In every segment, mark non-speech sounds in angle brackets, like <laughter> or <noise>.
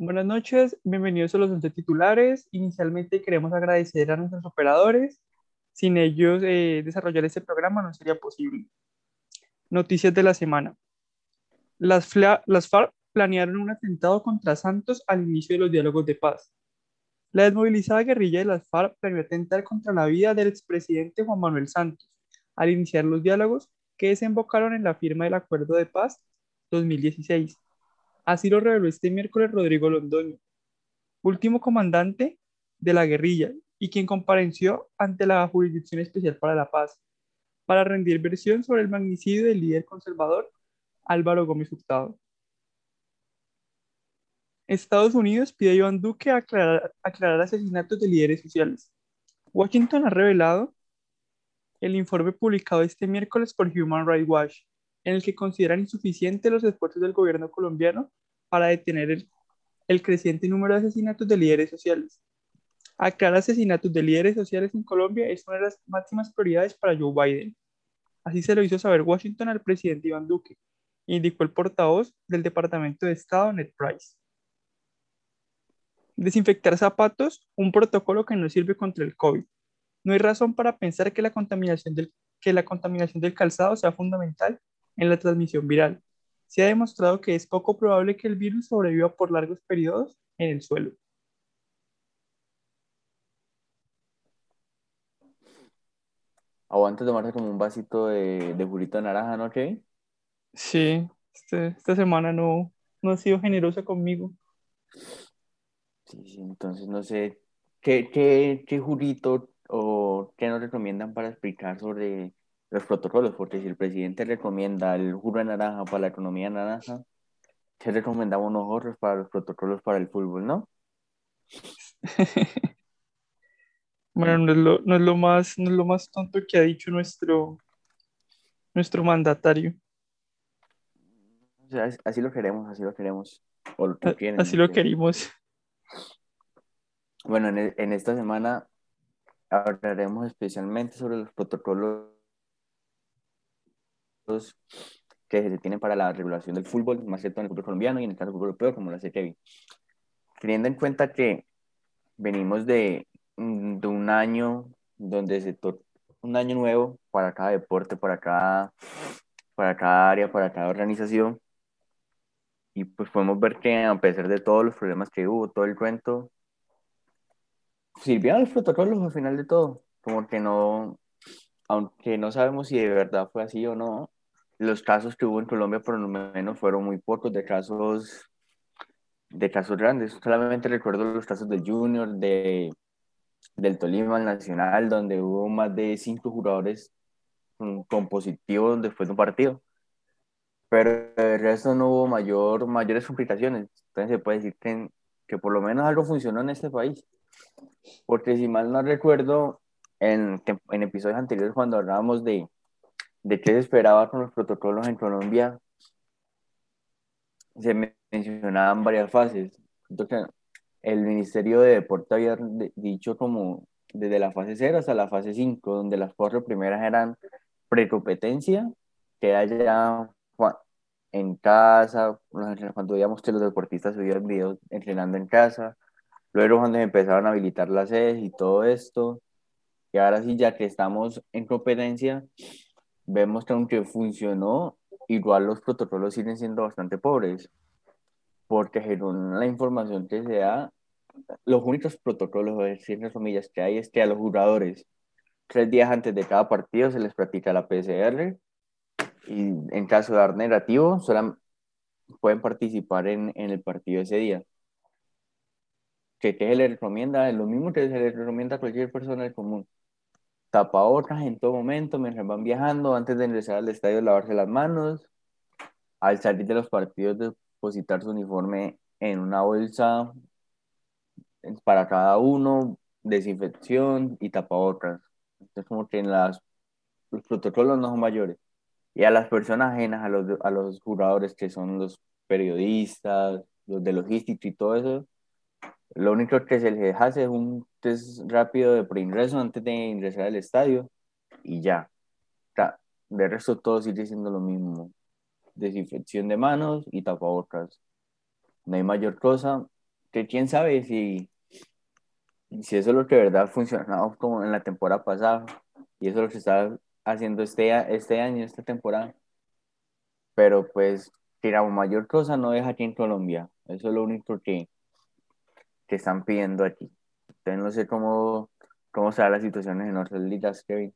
Buenas noches, bienvenidos a los 11 titulares. Inicialmente queremos agradecer a nuestros operadores. Sin ellos, eh, desarrollar este programa no sería posible. Noticias de la semana. Las, las FARC planearon un atentado contra Santos al inicio de los diálogos de paz. La desmovilizada guerrilla de las FARC planeó atentar contra la vida del expresidente Juan Manuel Santos al iniciar los diálogos que desembocaron en la firma del Acuerdo de Paz 2016 Así lo reveló este miércoles Rodrigo Londoño, último comandante de la guerrilla y quien compareció ante la Jurisdicción Especial para la Paz para rendir versión sobre el magnicidio del líder conservador Álvaro Gómez Hurtado. Estados Unidos pide a Iván Duque aclarar, aclarar asesinatos de líderes sociales. Washington ha revelado el informe publicado este miércoles por Human Rights Watch, en el que consideran insuficientes los esfuerzos del gobierno colombiano para detener el, el creciente número de asesinatos de líderes sociales. Aclarar asesinatos de líderes sociales en Colombia es una de las máximas prioridades para Joe Biden. Así se lo hizo saber Washington al presidente Iván Duque, indicó el portavoz del Departamento de Estado, Ned Price. Desinfectar zapatos, un protocolo que no sirve contra el COVID. No hay razón para pensar que la contaminación del, que la contaminación del calzado sea fundamental en la transmisión viral se ha demostrado que es poco probable que el virus sobreviva por largos periodos en el suelo. Aguanta tomarse como un vasito de, de de naranja, ¿no, Kevin? Sí, este, esta semana no, no ha sido generosa conmigo. Sí, sí, entonces no sé, ¿qué, qué, qué jurito o qué nos recomiendan para explicar sobre los protocolos, porque si el presidente recomienda el juro de naranja para la economía naranja, ¿qué recomendamos nosotros para los protocolos para el fútbol, no? <laughs> bueno, no es, lo, no es, lo, más, no es lo más tonto que ha dicho nuestro, nuestro mandatario. O sea, así lo queremos, así lo queremos. así lo queremos. Bueno, en, en esta semana hablaremos especialmente sobre los protocolos que se tienen para la regulación del fútbol, más cierto en el fútbol colombiano y en el caso del fútbol europeo, como lo hace Kevin. Teniendo en cuenta que venimos de, mm, de un año donde se un año nuevo para cada deporte, para cada, para cada área, para cada organización. Y pues podemos ver que a pesar de todos los problemas que hubo, todo el cuento, sirvieron los protocolos al final de todo. Como que no, aunque no sabemos si de verdad fue así o no, los casos que hubo en Colombia por lo menos fueron muy pocos de casos de casos grandes. Solamente recuerdo los casos del Junior, de, del Tolima, Nacional, donde hubo más de cinco jugadores con, positivo después de un partido. Pero el resto no hubo mayor, mayores complicaciones. Entonces se puede decir que, que por lo menos algo funcionó en este país. Porque si mal no recuerdo, en, en episodios anteriores cuando hablábamos de, de qué se esperaba con los protocolos en Colombia, se mencionaban varias fases. Entonces, el Ministerio de Deporte había dicho como desde la fase 0 hasta la fase 5, donde las cuatro primeras eran precompetencia, que haya en casa, cuando veíamos que los deportistas subían videos entrenando en casa, luego cuando empezaron a habilitar las sedes y todo esto, y ahora sí, ya que estamos en competencia, vemos que aunque funcionó, igual los protocolos siguen siendo bastante pobres, porque según la información que se da, los únicos protocolos, de comillas, que hay es que a los jugadores, tres días antes de cada partido se les practica la PCR y en caso de dar negativo, solo pueden participar en, en el partido ese día. ¿Qué, ¿Qué se le recomienda? Lo mismo que se le recomienda a cualquier persona del común tapabocas en todo momento mientras van viajando, antes de ingresar al estadio lavarse las manos, al salir de los partidos depositar su uniforme en una bolsa para cada uno, desinfección y tapabocas. Entonces como que en las, los protocolos no son mayores. Y a las personas ajenas, a los, a los jugadores que son los periodistas, los de logística y todo eso, lo único que se les hace es un test rápido de preingreso antes de ingresar al estadio y ya. De resto todo sigue siendo lo mismo. Desinfección de manos y tapabocas. No hay mayor cosa. que quién sabe si, si eso es lo que de verdad funcionado como en la temporada pasada y eso es lo que está haciendo este, este año, esta temporada. Pero pues, la mayor cosa no es aquí en Colombia. Eso es lo único que, que están pidiendo aquí. Entonces no sé cómo, cómo será la situación en otras ligas, Kevin.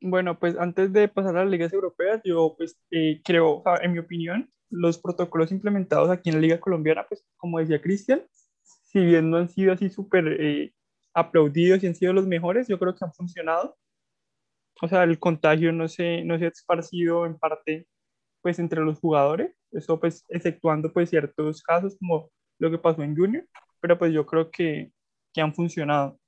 Bueno, pues antes de pasar a las ligas europeas, yo pues eh, creo, en mi opinión, los protocolos implementados aquí en la liga colombiana, pues como decía Cristian, si bien no han sido así súper eh, aplaudidos y han sido los mejores, yo creo que han funcionado. O sea, el contagio no se, no se ha esparcido en parte pues entre los jugadores, eso pues exceptuando pues ciertos casos como lo que pasó en Junior, pero pues yo creo que, que han funcionado.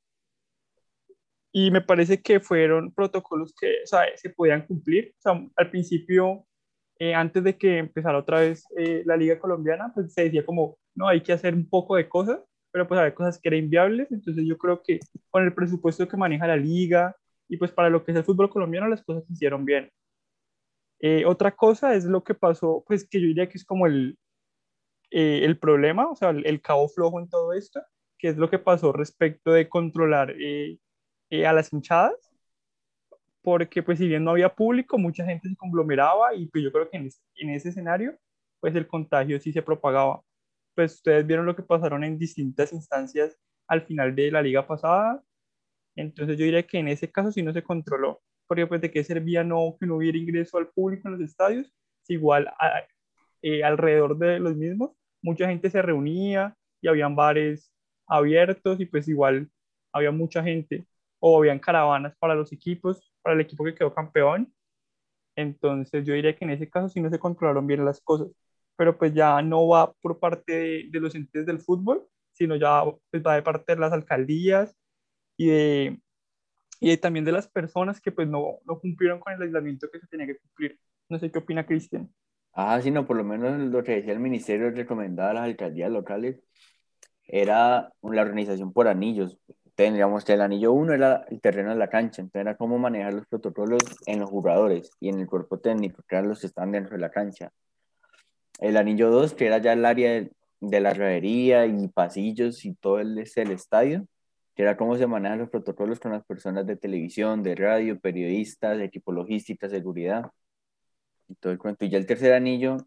Y me parece que fueron protocolos que o sea, se podían cumplir. O sea, al principio, eh, antes de que empezara otra vez eh, la liga colombiana, pues se decía como, no, hay que hacer un poco de cosas, pero pues había cosas que eran inviables. Entonces yo creo que con el presupuesto que maneja la liga y pues para lo que es el fútbol colombiano, las cosas se hicieron bien. Eh, otra cosa es lo que pasó, pues que yo diría que es como el, el problema, o sea, el, el, cabo flojo en todo esto, que es lo que pasó respecto de controlar eh, a las hinchadas, porque pues si bien no había público, mucha gente se conglomeraba y pues yo creo que en, en ese escenario, pues el contagio sí se propagaba. Pues ustedes vieron lo que pasaron en distintas instancias al final de la liga pasada, entonces yo diría que en ese caso sí no se controló, porque pues de qué servía no, que no hubiera ingreso al público en los estadios, si igual eh, alrededor de los mismos, mucha gente se reunía y habían bares abiertos y pues igual había mucha gente o habían caravanas para los equipos, para el equipo que quedó campeón. Entonces yo diría que en ese caso sí no se controlaron bien las cosas, pero pues ya no va por parte de, los entes del fútbol, sino ya pues, va de parte de las alcaldías y de, y también de las personas que pues no, no cumplieron con el aislamiento que se tenía que cumplir. No sé qué opina Cristian. Ah, sí, no, por lo menos lo que decía el ministerio recomendaba a las alcaldías locales era la organización por anillos, tendríamos que el anillo 1 era el terreno de la cancha, entonces era cómo manejar los protocolos en los jugadores y en el cuerpo técnico, que eran los que están dentro de la cancha. El anillo 2, que era ya el área de, la revería y pasillos y todo el, el estadio, que era cómo se manejan los protocolos con las personas de televisión, de radio, periodistas, equipo logística, seguridad y todo el. Y ya el tercer anillo,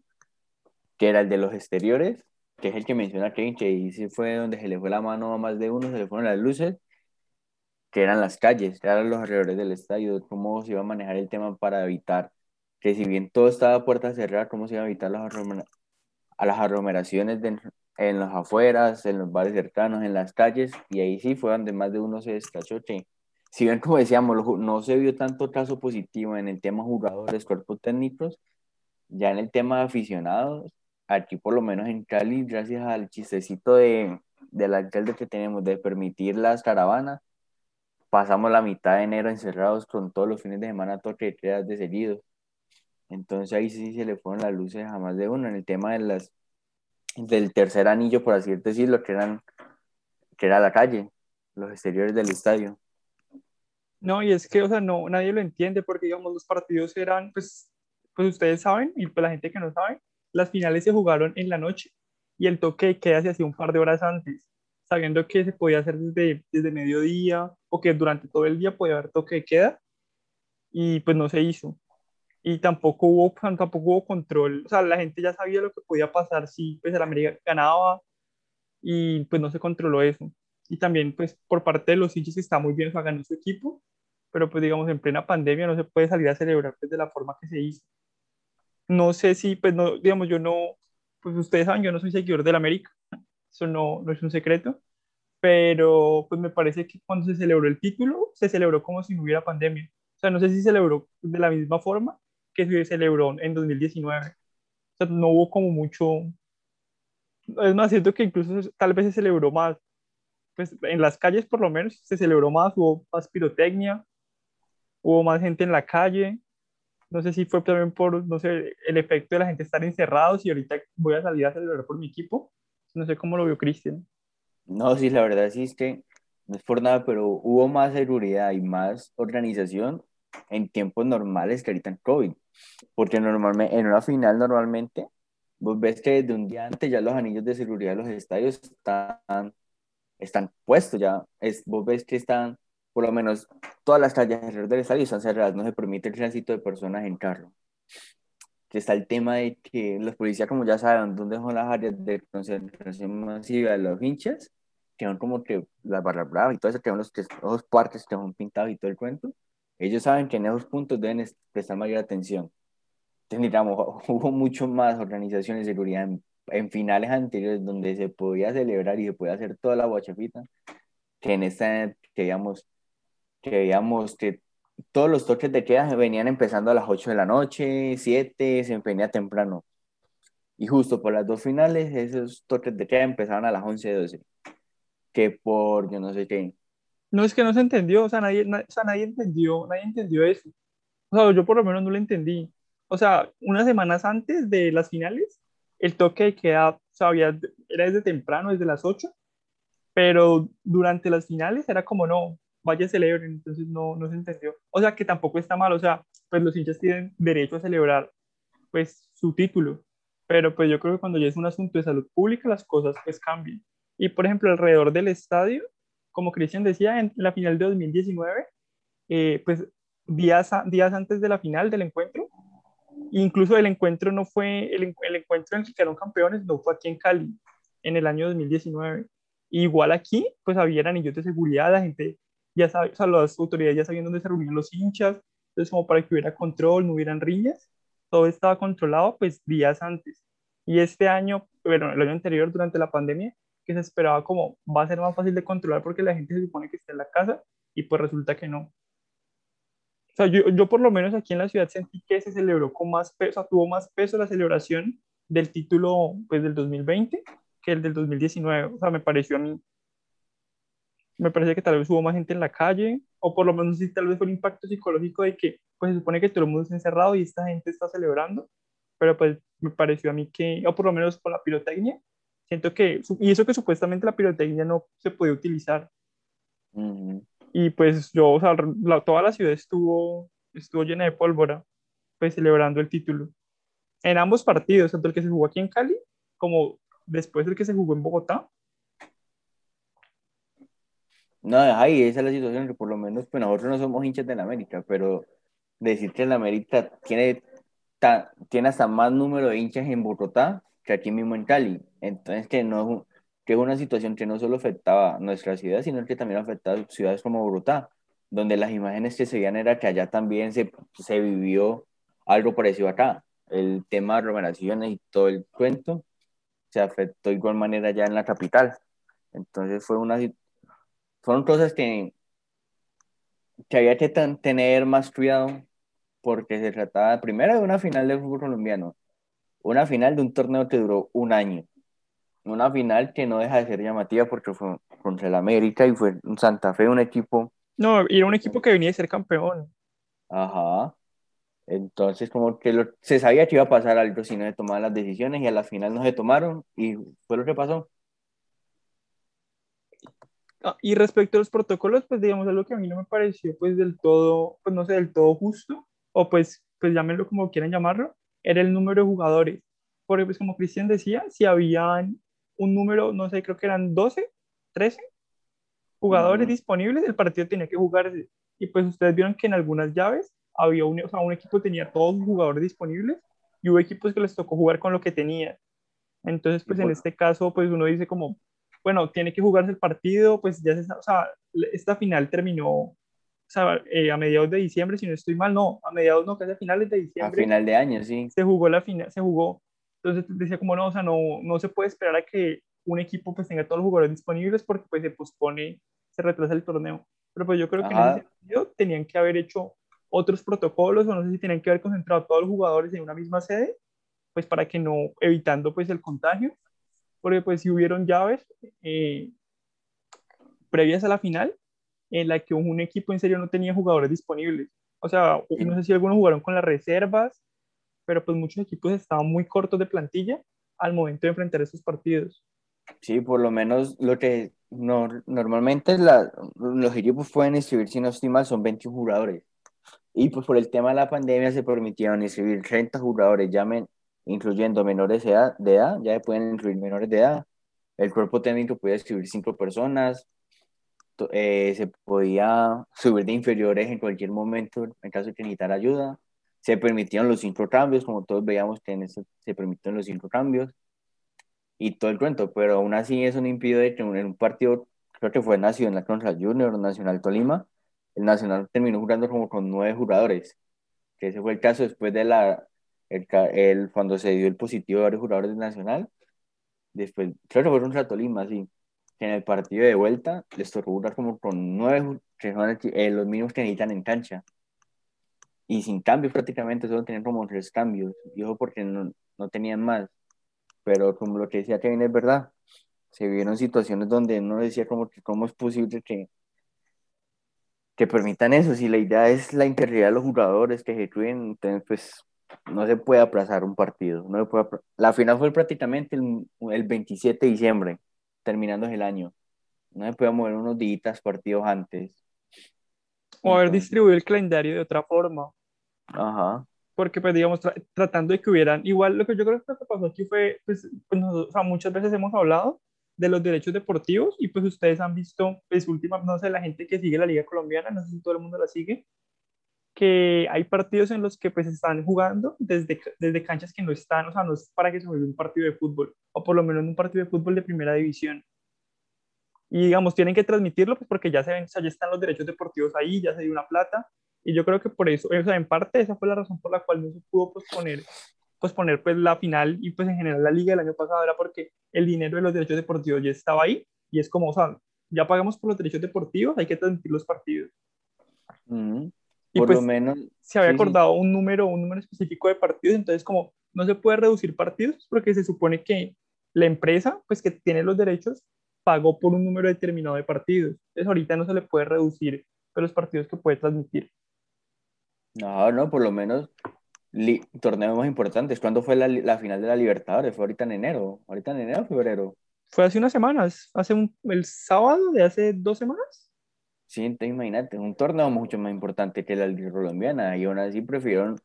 que era el de los exteriores, que es el que menciona Kevin, que ahí fue donde se le fue la mano a más de uno, se le fueron las luces, que eran las calles, eran los alrededores del estadio, cómo se iba a manejar el tema para evitar que si bien todo estaba a puerta cerrada, cómo se iba a evitar las, a las aglomeraciones en los afueras, en los bares cercanos, en las calles, y ahí sí fue donde más de uno se destachó, que si bien como decíamos, no se vio tanto caso positivo en el tema jugadores, cuerpos técnicos, ya en el tema de aficionados, aquí por lo menos en Cali, gracias al chistecito de, del alcalde que tenemos de permitir las caravanas, pasamos la mitad de enero encerrados con todos los fines de semana toque de seguido. Entonces ahí sí se le fueron las luces a de uno en el tema de las, del tercer anillo, por así decirlo, que, eran, que era la calle, los exteriores del estadio. No, y es que, o sea, no, nadie lo entiende porque, digamos, los partidos eran, pues, pues ustedes saben, y pues la gente que no sabe, las finales se jugaron en la noche y el toque queda se hacía un par de horas antes, sabiendo que se podía hacer desde, desde mediodía o que durante todo el día podía haber toque de queda y pues no se hizo. Y tampoco hubo, tampoco hubo control, o sea, la gente ya sabía lo que podía pasar si pues el América ganaba y pues no se controló eso. Y también pues por parte de los hinchas está muy bien, o su equipo, pero pues digamos en plena pandemia no se puede salir a celebrar pues, de la forma que se hizo no sé si, pues no, digamos, yo no, pues ustedes saben, yo no soy seguidor del América, eso no, no es un secreto, pero pues me parece que cuando se celebró el título, se celebró como si no hubiera pandemia. O sea, no sé si se celebró de la misma forma que se celebró en 2019. O sea, no hubo como mucho... Es más, siento que incluso tal vez se celebró más. Pues en las calles por lo menos se celebró más, hubo más pirotecnia, hubo más gente en la calle, no sé si fue también por, no sé, el efecto de la gente estar encerrados y ahorita voy a salir a celebrar por mi equipo. No sé cómo lo vio Cristian. No, sí, la verdad sí es que no es por nada, pero hubo más seguridad y más organización en tiempos normales que ahorita en COVID. Porque normalmente, en una final normalmente vos ves que desde un día antes ya los anillos de seguridad de los estadios están, están puestos ya. Es, vos ves que están, por lo menos, todas las calles alrededor del estadio están cerradas, no se permite el tránsito de personas en carro. Que está el tema de que los policías, como ya saben dónde son las áreas de concentración masiva de los hinchas, que son como que las barras bravas y todo eso, que son los, los parques que son pintados y todo el cuento, ellos saben que en esos puntos deben prestar mayor atención tendríamos, <laughs> hubo mucho más organizaciones de seguridad en, finales anteriores donde se podía celebrar y se podía hacer toda la guachafita, que en esta que veíamos que veíamos que todos los toques de queda venían empezando a las 8 de la noche, 7, se venía temprano. Y justo por las dos finales, esos toques de queda empezaban a las 11, 12. Que por yo no sé qué. No, es que no se entendió, o sea, nadie, o sea, nadie entendió, nadie entendió eso. O sea, yo por lo menos no lo entendí o sea, unas semanas antes de las finales, el toque de queda, o sea, era desde temprano, desde las 8, pero durante las finales era como, no, vaya celebren, entonces no, no se entendió. O sea, que tampoco está mal, o sea, pues los hinchas tienen derecho a celebrar, pues, su título, pero pues yo creo que cuando ya es un asunto de salud pública, las cosas pues cambian. Y por ejemplo, alrededor del estadio, como Cristian decía, en la final de 2019, eh, pues días, días antes de la final del encuentro, Incluso el encuentro no fue, el, el encuentro en el que quedaron campeones no fue aquí en Cali, en el año 2019. igual aquí, pues había anillos de seguridad, la gente ya sabe, o sea, las autoridades ya sabían dónde se reunían los hinchas, entonces como para que hubiera control, no hubieran riñas, todo estaba controlado pues días antes. Y este año, bueno, el año anterior, durante la pandemia, que se esperaba como va a ser más fácil de controlar porque la gente se supone que está en la casa y pues resulta que no. O sea, yo, yo por lo menos aquí en la ciudad sentí que se celebró con más peso, o sea, tuvo más peso la celebración del título pues del 2020 que el del 2019. O sea, me pareció a mí, me parece que tal vez hubo más gente en la calle, o por lo menos sí, tal vez fue el impacto psicológico de que pues se supone que todo el mundo está encerrado y esta gente está celebrando, pero pues me pareció a mí que, o por lo menos con la pirotecnia, siento que, y eso que supuestamente la pirotecnia no se podía utilizar. Y pues yo, o sea, toda la ciudad estuvo, estuvo llena de pólvora, pues celebrando el título. En ambos partidos, tanto el que se jugó aquí en Cali como después del que se jugó en Bogotá. No, ahí esa es la situación, que por lo menos pues nosotros no somos hinchas de la América, pero decir que la América tiene, tiene hasta más número de hinchas en Bogotá que aquí mismo en Cali. Entonces que no, que es una situación que no solo afectaba nuestra ciudad, sino que también afectaba ciudades como Bogotá, donde las imágenes que se veían era que allá también se, se vivió algo parecido acá. El tema de aglomeraciones y todo el cuento se afectó de igual manera ya en la capital. Entonces fue una, fueron cosas que, que había que tener más cuidado porque se trataba primero de una final del fútbol colombiano, una final de un torneo que duró un año una final que no deja de ser llamativa porque fue contra el América y fue un Santa Fe, un equipo. No, y era un equipo que venía de ser campeón. Ajá. Entonces, como que se sabía que iba a pasar algo si no se tomaban las decisiones y a la final no se tomaron y fue lo que pasó. Ah, y respecto a los protocolos, pues digamos algo que a mí no me pareció pues del todo, pues no sé, del todo justo, o pues, pues llámenlo como quieran llamarlo, era el número de jugadores. Porque pues como Cristian decía, si habían un número, no sé, creo que eran 12, 13 jugadores disponibles, el partido tenía que jugarse. Y pues ustedes vieron que en algunas llaves había un, o sea, un equipo tenía todos los jugadores disponibles y hubo equipos que les tocó jugar con lo que tenía. Entonces, pues en este caso, pues uno dice como, bueno, tiene que jugarse el partido, pues ya se, o sea, esta final terminó o sea, eh, a mediados de diciembre, si no estoy mal, no, a mediados no, casi a finales de diciembre. A final de año, sí. Se jugó la final, se jugó entonces decía como no, o sea, no, no se puede esperar a que un equipo pues tenga todos los jugadores disponibles porque pues se pospone, se retrasa el torneo. Pero pues yo creo que en ese sentido tenían que haber hecho otros protocolos o no sé si tenían que haber concentrado a todos los jugadores en una misma sede, pues para que no, evitando pues el contagio, porque pues si hubieron llaves eh, previas a la final en la que un equipo en serio no tenía jugadores disponibles. O sea, no sé si algunos jugaron con las reservas pero pues muchos equipos estaban muy cortos de plantilla al momento de enfrentar esos partidos. Sí, por lo menos lo que no, normalmente la, los equipos pueden inscribir, si no estoy son 21 jugadores. Y pues por el tema de la pandemia se permitieron inscribir 30 jugadores. Llamen, incluyendo menores de edad, de edad, ya pueden incluir menores de edad. El cuerpo técnico podía subir cinco personas, eh, se podía subir de inferiores en cualquier momento en caso de que necesitara ayuda. Se permitían los cinco cambios, como todos veíamos que en eso se permitieron los cinco cambios y todo el cuento, pero aún así eso no impide que en un partido, creo que fue Nacional contra Junior, Nacional Tolima, el Nacional terminó jugando como con nueve jugadores, que ese fue el caso después de la, el, el cuando se dio el positivo de varios jugadores del Nacional, después, creo que fue contra Tolima, sí, que en el partido de vuelta les tocó jugar como con nueve, que son eh, los mínimos que necesitan en cancha, y sin cambios prácticamente, solo tenían como tres cambios, y ojo porque no, no tenían más, pero como lo que decía Kevin es verdad, se vieron situaciones donde uno decía como que cómo es posible que, que permitan eso, si la idea es la integridad de los jugadores que ejecuyen, entonces pues no se puede aplazar un partido, no se puede la final fue prácticamente el, el 27 de diciembre, terminando el año, no se puede mover unos días partidos antes. O haber distribuido el calendario de otra forma. Ajá porque pues digamos, tratando de que hubieran, igual lo que yo creo que pasó aquí fue, pues, pues o sea, muchas veces hemos hablado de los derechos deportivos y pues ustedes han visto, pues última, no sé, la gente que sigue la liga colombiana, no sé si todo el mundo la sigue, que hay partidos en los que pues están jugando desde, desde canchas que no están, o sea, no es para que se juegue un partido de fútbol, o por lo menos un partido de fútbol de primera división. Y digamos, tienen que transmitirlo pues porque ya se ven, o sea, ya están los derechos deportivos ahí, ya se dio una plata, y yo creo que por eso, o sea, en parte esa fue la razón por la cual no se pudo posponer, posponer pues la final y pues en general la liga del año pasado era porque el dinero de los derechos deportivos ya estaba ahí y es como, o sea, ya pagamos por los derechos deportivos, hay que transmitir los partidos. Y por pues lo menos se había acordado un número, un número específico de partidos, entonces como no se puede reducir partidos porque se supone que la empresa, pues que tiene los derechos, pagó por un número determinado de partidos. Entonces ahorita no se le puede reducir los partidos que puede transmitir. No, no, por lo menos torneos más importantes. ¿Cuándo fue la, la, final de la Libertadores? ¿Fue ahorita en enero? ¿Ahorita en enero o febrero? Fue hace unas semanas, hace un, el sábado de hace dos semanas. Sí, imagínate, un torneo mucho más importante que la Liga Colombiana y aún así prefirieron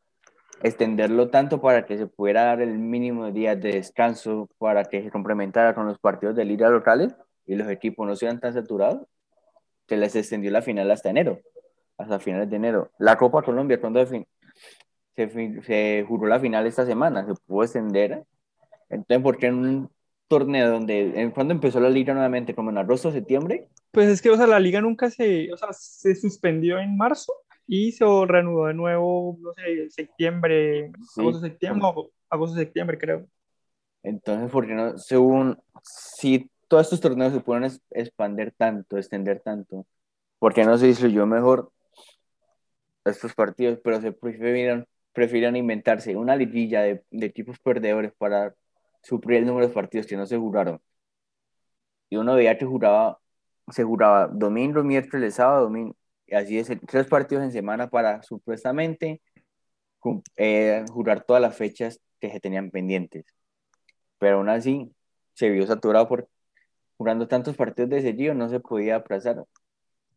extenderlo tanto para que se pudiera dar el mínimo de días de descanso para que se complementara con los partidos de liga locales y los equipos no sean tan saturados, que les extendió la final hasta enero hasta finales de enero. La Copa Colombia, cuando se, se, juró la final esta semana, se pudo extender. Entonces, ¿por qué en un torneo donde, en, cuando empezó la liga nuevamente, como en agosto, septiembre? Pues es que, o sea, la liga nunca se, o sea, se suspendió en marzo y se reanudó de nuevo, no sé, septiembre, agosto, septiembre, agosto, septiembre, creo. Entonces, ¿por qué no? Según, si todos estos torneos se pueden expandir tanto, extender tanto, ¿por qué no se yo mejor estos partidos, pero se prefirieron, prefirieron inventarse una liguilla de, de equipos perdedores para suplir el número de partidos que no se jugaron. Y uno veía que jugaba, se jugaba domingo, miércoles, sábado, domingo, y así es, tres partidos en semana para supuestamente eh, jugar todas las fechas que se tenían pendientes. Pero aún así se vio saturado por jugando tantos partidos de seguido, no se podía aplazar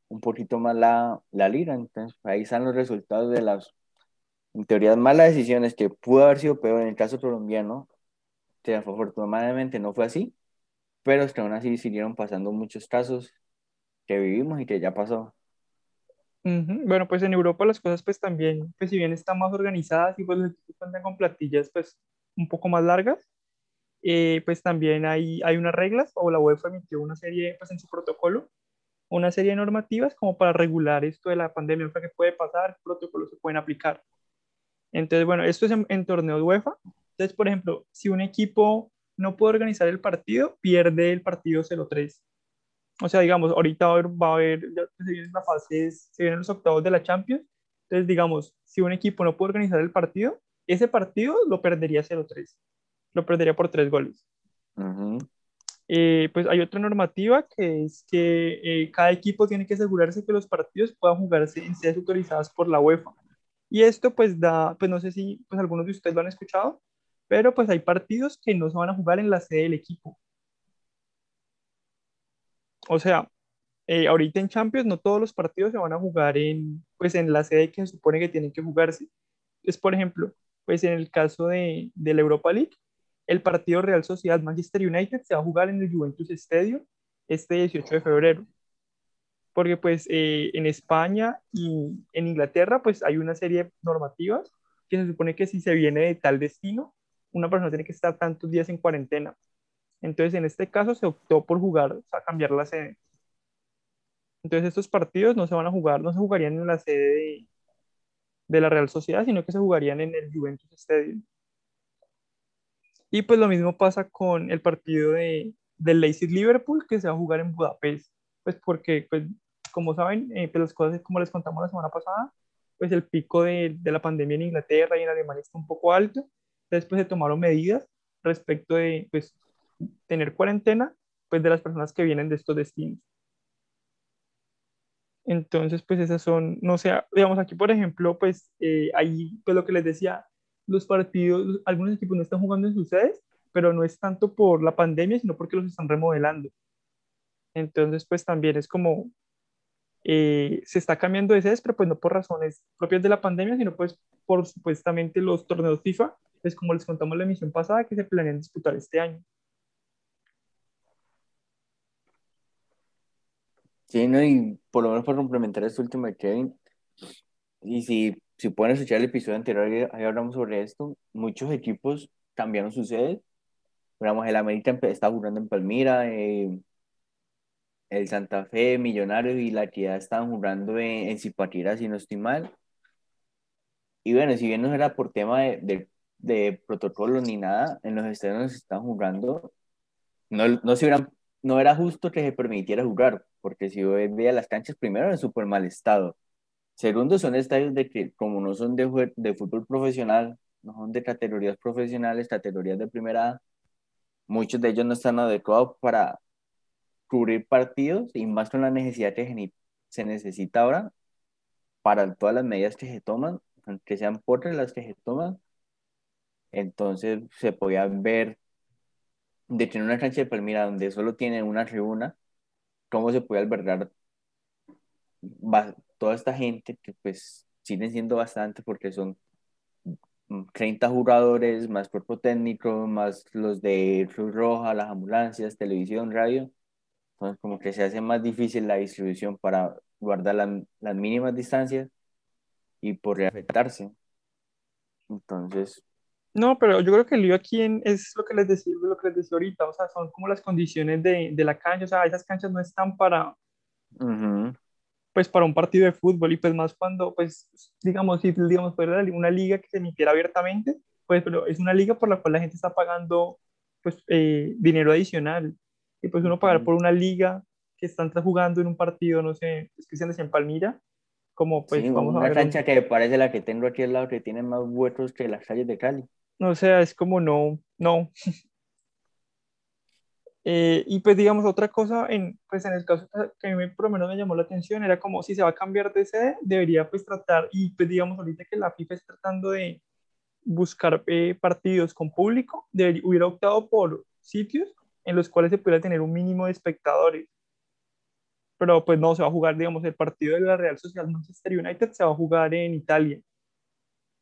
un poquito más la, la liga. Entonces, ahí están los resultados de las, en teoría, malas decisiones que pudo haber sido peor en el caso colombiano, que afortunadamente no fue así, pero es que aún así siguieron pasando muchos casos que vivimos y que ya pasó. Bueno, pues en Europa las cosas pues también, pues si bien están más organizadas y pues los equipos cuentan con platillas pues un poco más largas, eh, pues también hay, hay unas reglas o la UEFA emitió una serie pues en su protocolo una serie de normativas como para regular esto de la pandemia, o sea, puede pasar, protocolos se pueden aplicar. Entonces, bueno, esto es en, torneo torneos UEFA. Entonces, por ejemplo, si un equipo no puede organizar el partido, pierde el partido 0-3. O sea, digamos, ahorita va a haber, ya se vienen la fase, se vienen los octavos de la Champions. Entonces, digamos, si un equipo no puede organizar el partido, ese partido lo perdería 0-3. Lo perdería por tres goles. Eh, pues hay otra normativa que es que eh, cada equipo tiene que asegurarse que los partidos puedan jugarse en sedes autorizadas por la UEFA. Y esto pues da, pues no sé si pues algunos de ustedes lo han escuchado, pero pues hay partidos que no se van a jugar en la sede del equipo. O sea, eh, ahorita en Champions no todos los partidos se van a jugar en, pues en la sede que se supone que tienen que jugarse. Es, por ejemplo, pues en el caso de, de la Europa League, el partido Real Sociedad Manchester United se va a jugar en el Juventus Stadium este 18 de febrero. Porque pues eh, en España y en Inglaterra pues hay una serie de normativas que se supone que si se viene de tal destino, una persona tiene que estar tantos días en cuarentena. Entonces en este caso se optó por jugar, o sea, cambiar la sede. Entonces estos partidos no se van a jugar, no se jugarían en la sede de, de la Real Sociedad, sino que se jugarían en el Juventus Stadium. Y pues lo mismo pasa con el partido de, del Leipzig Liverpool que se va a jugar en Budapest, pues porque, pues, como saben, eh, pues las cosas como les contamos la semana pasada, pues el pico de, de, la pandemia en Inglaterra y en Alemania está un poco alto, pues se tomaron medidas respecto de, pues, tener cuarentena, pues de las personas que vienen de estos destinos. Entonces, pues esas son, no sé, digamos aquí, por ejemplo, pues eh, ahí, pues lo que les decía, los partidos, algunos equipos no están jugando en sus sedes, pero no es tanto por la pandemia, sino porque los están remodelando. Entonces, pues también es como, eh, se está cambiando de sedes, pero pues no por razones propias de la pandemia, sino pues por supuestamente los torneos FIFA, pues como les contamos la emisión pasada, que se planean disputar este año. Sí, no, y por lo menos por complementar este último de Kevin, y si, si pueden escuchar el episodio anterior, ahí hablamos sobre esto, muchos equipos cambiaron sus sedes digamos, el América está jugando en Palmira, eh, el Santa Fe, Millonarios y la Equidad estaban jugando en, en Zipaquirá, si no estoy mal. Y bueno, si bien no era por tema de, de, de protocolo ni nada, en los estadios estaban jugando, no, no, se no era justo que se permitiera jugar, porque si yo veía las canchas, primero en súper mal estado. Segundo, son estadios de que, como no son de, de fútbol profesional, no son de categorías profesionales, categorías de primera muchos de ellos no están adecuados para cubrir partidos y más con la necesidad que se necesita ahora para todas las medidas que se toman, aunque sean por las que se toman. Entonces se podía ver de tener una cancha de Palmira donde solo tiene una tribuna, cómo se puede albergar toda esta gente que pues siguen siendo bastante porque son 30 jugadores, más cuerpo técnico, más los de Cruz Roja, las ambulancias, televisión, radio. Entonces, como que se hace más difícil la distribución para guardar las mínimas distancias y por afectarse. Entonces. No, pero yo creo que el lío aquí es lo que les decía, lo que les decía ahorita, o sea, son como las condiciones de, de la cancha, o sea, esas canchas no están para, pues para un partido de fútbol y pues más cuando, pues digamos, si digamos fuera una liga que se emitiera abiertamente, pues pero es una liga por la cual la gente está pagando pues eh, dinero adicional y pues uno pagar por una liga que están jugando en un partido, no sé, es que se en Palmira, como pues vamos una a ver cancha que parece la que tengo aquí al lado que tiene más huecos que las calles de Cali. O sea, es como no, no. <laughs> Eh, y pues digamos otra cosa, en, pues en el caso que a mí por lo menos me llamó la atención, era como si se va a cambiar de sede, debería pues tratar, y pues digamos ahorita que la FIFA está tratando de buscar eh, partidos con público, debería, hubiera optado por sitios en los cuales se pudiera tener un mínimo de espectadores. Pero pues no, se va a jugar, digamos, el partido de la Real Social Manchester United se va a jugar en Italia,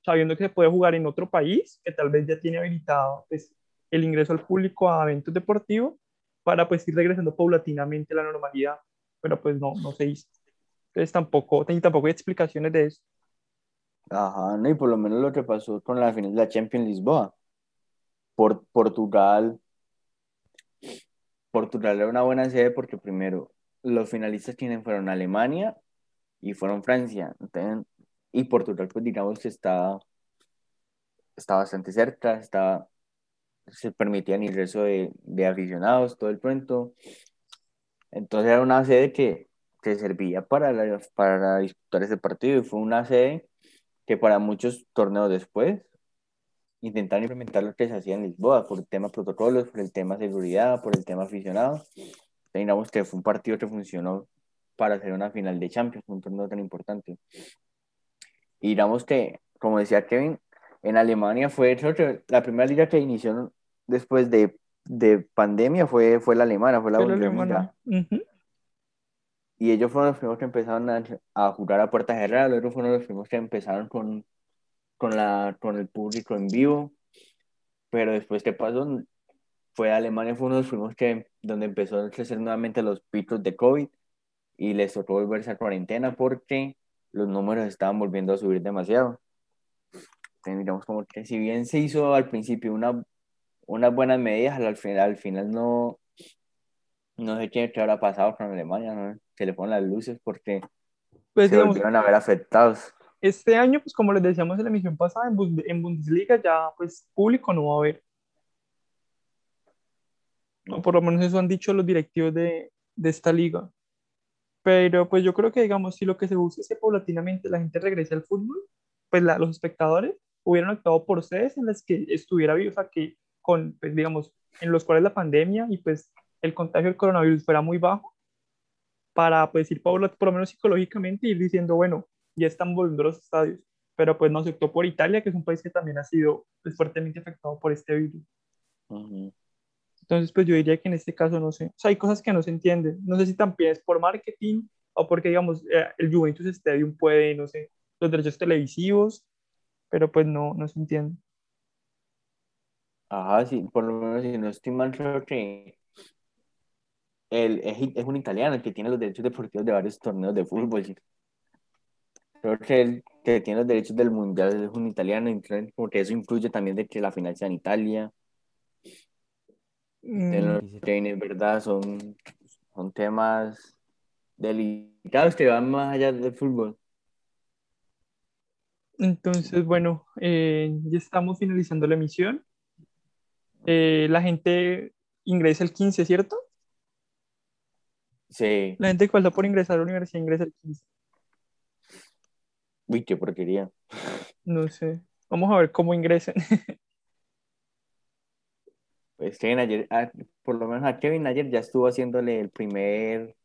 sabiendo que se puede jugar en otro país, que tal vez ya tiene habilitado pues, el ingreso al público a eventos deportivos, para pues ir regresando paulatinamente a la normalidad, pero pues no, no se hizo. Entonces tampoco, tampoco hay explicaciones de eso. Ajá, no, y por lo menos lo que pasó con la final de la Champions Lisboa. Por, Portugal, Portugal era una buena sede porque primero los finalistas quienes fueron Alemania y fueron Francia. Y Portugal, pues digamos que está, está bastante cerca, está se permitían ingreso de, de aficionados, todo el pronto. Entonces era una sede que, que servía para, para disputar ese partido y fue una sede que para muchos torneos después intentaron implementar lo que se hacía en Lisboa por el tema protocolos, por el tema seguridad, por el tema aficionado. Digamos que fue un partido que funcionó para hacer una final de Champions, un torneo tan importante. Y digamos que, como decía Kevin, en Alemania fue la primera liga que inició después de, de pandemia fue, fue la alemana, fue la, alemana. Y ellos fueron los primeros que empezaron a, a jugar a puerta cerrada, luego fueron los primeros que empezaron con, con, la, con el público en vivo, pero después ¿qué pasó? Fue Alemania, fue uno de los primeros que, donde empezó a crecer nuevamente los picos de COVID y les tocó volverse a cuarentena porque los números estaban volviendo a subir demasiado. Entonces, como que si bien se hizo al principio una, unas buenas medidas, al final, al final no, no sé qué, qué habrá pasado con Alemania, ¿no? se le ponen las luces porque Pues se digamos, volvieron a ver afectados. este año, pues como les decíamos en la emisión pasada, en, Bund- en Bundesliga ya pues público no va a haber. O por lo menos eso han dicho los directivos de, de esta liga. Pero pues yo creo que, digamos, si lo que se busca es que paulatinamente la gente regrese al fútbol, pues la- los espectadores hubieran optado por sedes en las que estuviera vivo, o sea, que con, pues, digamos, en los cuales la pandemia y pues el contagio del coronavirus fuera muy bajo, para pues ir por lo menos psicológicamente, ir diciendo, bueno, ya están volviendo los estadios. Pero pues no se optó por Italia, que es un país que también ha sido pues, fuertemente afectado por este virus. Ujú. Entonces, pues yo diría que en este caso no sé. O sea, hay cosas que no se entienden. No sé si también es por marketing o porque, digamos, eh, el Juventus Stadium puede, no sé, los derechos televisivos, pero pues no, no se entiende. Ajá, sí, por lo menos si no estoy mal, creo que él es, es un italiano el que tiene los derechos deportivos de varios torneos de fútbol. sí. Creo que el que tiene los derechos del mundial es un italiano, entonces, eso incluye también de que la final sea en Italia. De Mm, los es verdad, son, son temas delicados que van más allá del fútbol. Entonces, bueno, eh, ya estamos finalizando la emisión. Eh, la gente ingresa el 15, ¿cierto? Sí, La gente que falta por ingresar a la universidad ingresa el 15. uy, qué porquería. No sé. Vamos a ver cómo ingresen. <laughs> Pues Kevin ayer, ah, por lo menos a Kevin ayer ya estuvo haciéndole el primer,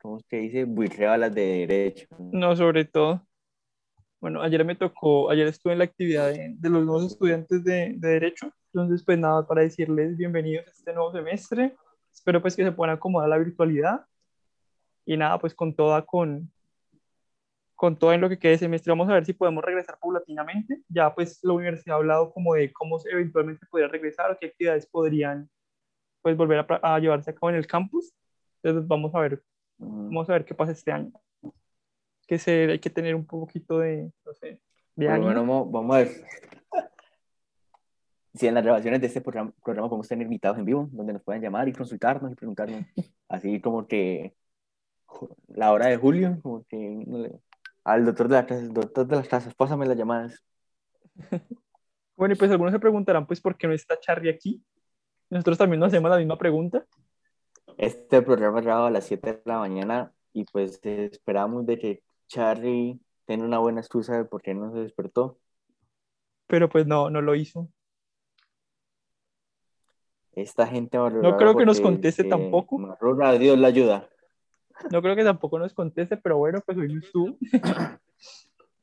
¿cómo que dice? Buitreo a las de derecho. No, sobre todo. Bueno, ayer me tocó, ayer estuve en la actividad de, de los nuevos estudiantes de, de Derecho. Entonces, pues nada, para decirles bienvenidos a este nuevo semestre. Espero pues que se puedan acomodar la virtualidad. Y nada, pues con toda, con, con todo en lo que quede de semestre, vamos a ver si podemos regresar paulatinamente. Ya pues la universidad ha hablado como de cómo eventualmente podría regresar o qué actividades podrían pues volver a, a llevarse a cabo en el campus. Entonces vamos a ver, Mm, vamos a ver qué pasa este año. Que se, hay que tener un poquito de, no sé, de lo ánimo. menos vamos, a ver si en las grabaciones de este programa, programa podemos tener invitados en vivo, donde nos puedan llamar y consultarnos y preguntarnos. Así como que la hora de julio, como que no le- al doctor de, la clase, doctor de las clases, pásame las llamadas. <laughs> Bueno, y pues algunos se preguntarán, pues, ¿por qué no está Charlie aquí? Nosotros también nos hacemos la misma pregunta. Este programa es grabado a las 7 de la mañana y pues esperamos de que Charlie tenga una buena excusa de por qué no se despertó. pero pues no, no lo hizo. Esta gente No creo que nos conteste eh, tampoco. madruga, Dios la ayuda. No creo que tampoco nos conteste, pero bueno, pues hoy estuvo.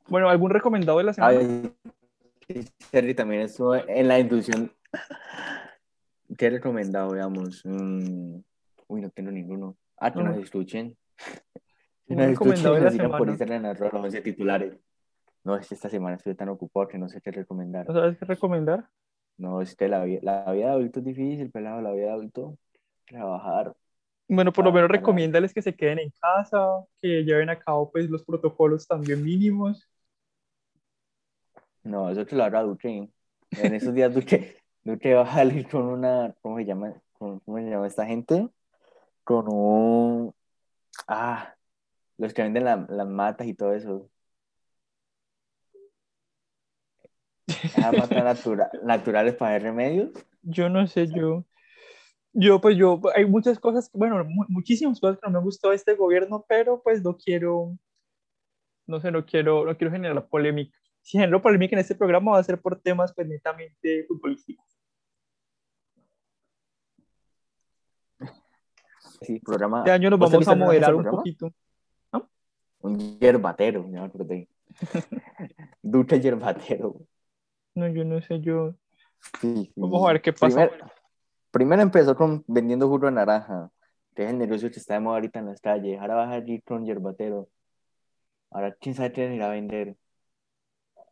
Bueno, ¿algún recomendado de la semana? Charlie también estuvo en la inducción. ¿Qué he recomendado, veamos? Mm, uy, no tengo ninguno. Ah, que No. nos escuchen. Que nos de escuchen y la nos sigan por semana. Instagram en arroba 11 titulares. No, es que esta semana estoy tan ocupado que no sé qué recomendar. ¿No sabes qué recomendar? No, es que la, la vida de adulto es difícil, pelado, la vida de adulto. Trabajar. Bueno, por lo Ah, menos recomiéndales que se queden en casa, que lleven a cabo pues los protocolos también mínimos. No, eso te lo hará Duque. En esos días Duque, Duque va a salir con una, ¿cómo se llama? ¿Cómo se llama esta gente? Con un, ah, los que venden la- las matas y todo eso. Esas matas <laughs> natura- naturales para hacer remedios. Yo no sé, yo, yo pues yo, hay muchas cosas, bueno, mu- muchísimas cosas que no me gustó de este gobierno, pero pues no quiero, no sé, no quiero, no quiero generar polémica. Si genero polémica en este programa va a ser por temas pues netamente futbolísticos. Sí, programa. Este año nos ¿Vos te vamos a moderar un poquito. Un yerbatero, me acordé. <laughs> Duque yerbatero. No, yo no sé, yo, Sí, sí. vamos a ver qué pasa. Primero empezó con vendiendo jugo de naranja, que es el negocio que está de moda ahorita en las calles. Ahora va a ir con yerbatero. Ahora, quién sabe qué irá a vender.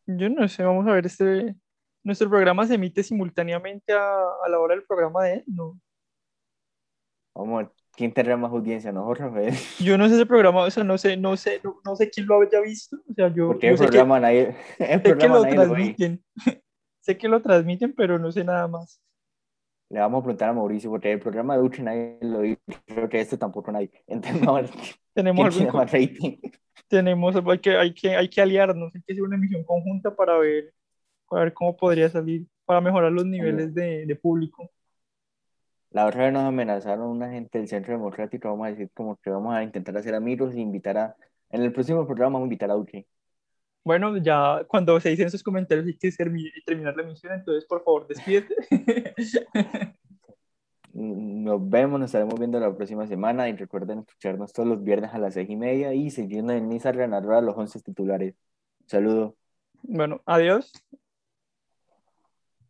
Yo no sé, vamos a ver, este, nuestro programa se emite simultáneamente a, a la hora del programa de él, ¿no? Vamos ¿quién tendrá más audiencia? ¿Nosotros, <laughs> Rafael? Yo no sé ese programa, o sea, no sé, no sé, no, no sé quién lo haya visto, o sea, yo, Porque yo el que, programa nadie, el sé que lo nadie lo ve. transmiten, <laughs> sé que lo transmiten, pero no sé nada más. Le vamos a preguntar a Mauricio, porque el programa de Uche nadie lo ve. Creo que este tampoco nadie. <laughs> Entonces, ver Tenemos tiene más rating. tenemos, hay que, hay que, hay que aliarnos, hay que hacer una emisión conjunta para ver, para ver cómo podría salir, para mejorar los niveles de, de público. La otra vez nos amenazaron una gente del Centro Democrático, vamos a decir como que vamos a intentar hacer amigos e invitar a... En el próximo programa vamos a invitar a Uche. Bueno, ya cuando se dicen esos comentarios hay que terminar la emisión, entonces por favor despídete. <laughs> Mm, Nos vemos, nos estaremos viendo la próxima semana y recuerden escucharnos todos los viernes a las seis y media y seguirnos en Instagram arroba los once titulares. Saludos. Bueno, adiós.